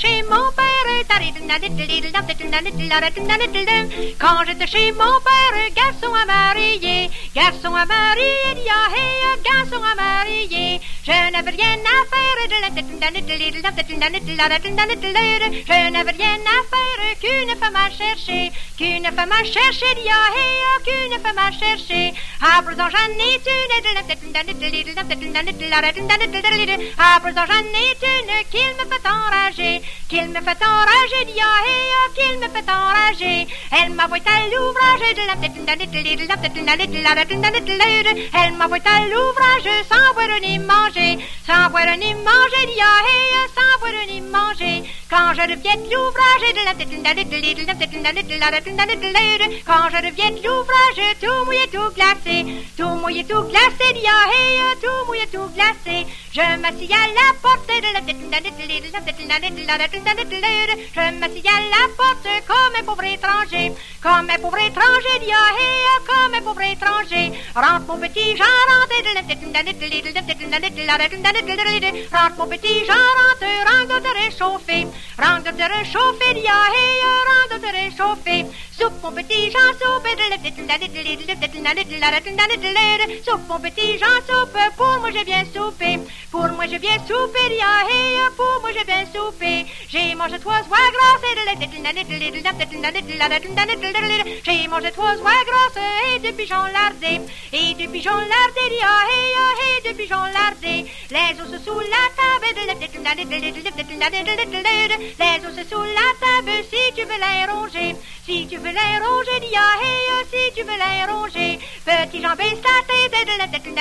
chez mon père, quand j'étais chez mon père, garçon à marier, garçon à marier, garçon à marier, je n'avais rien à faire, je n'avais rien à faire qu'une femme à chercher, qu'une femme à chercher, qu'une femme à chercher, à présent j'en ai une, à présent j'en qu'il me fait qu'il me fait enrager, qu'il me fait enrager, elle m'envoie à l'ouvrage, elle m'envoie à l'ouvrage sans boire ni manger, sans boire ni manger, sans boire ni manger, quand je reviens de l'ouvrage, quand je reviens de l'ouvrage, tout mouillé, tout glacé, tout mouillé, tout glacé, tout mouillé, tout glacé, je m'assis à la porte, je m'assis à la porte comme un pauvre étranger, comme un pauvre étranger, comme un pauvre étranger, rentre mon petit rentre, mon petit rentre, de réchauffer, rentre de réchauffer, rentre de réchauffer, soupe mon petit Jean, soupe, soupe mon petit Jean, soupe, pour moi je viens souper, pour moi je viens souper, pour moi je viens souper, j'ai mangé trois oies grasses, j'ai mangé trois oies et deux pigeons lardés, et deux pigeons lardés, et deux pigeons lardés, les os sous la table, les os sous la table, si tu veux les ronger, si tu veux les ronger, dis hey, si tu veux les ronger, petit Jean baisse la tête, petit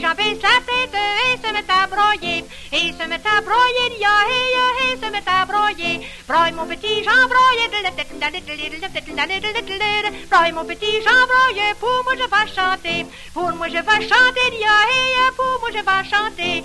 Jean baisse la tête et se met à broyer, et se met à broyer, dis hey, et se met à broyer, broye mon petit Jean broye, broye mon petit Jean broye, pour moi je vais chanter, pour moi je vais chanter, dis hey, pour moi je vais chanter,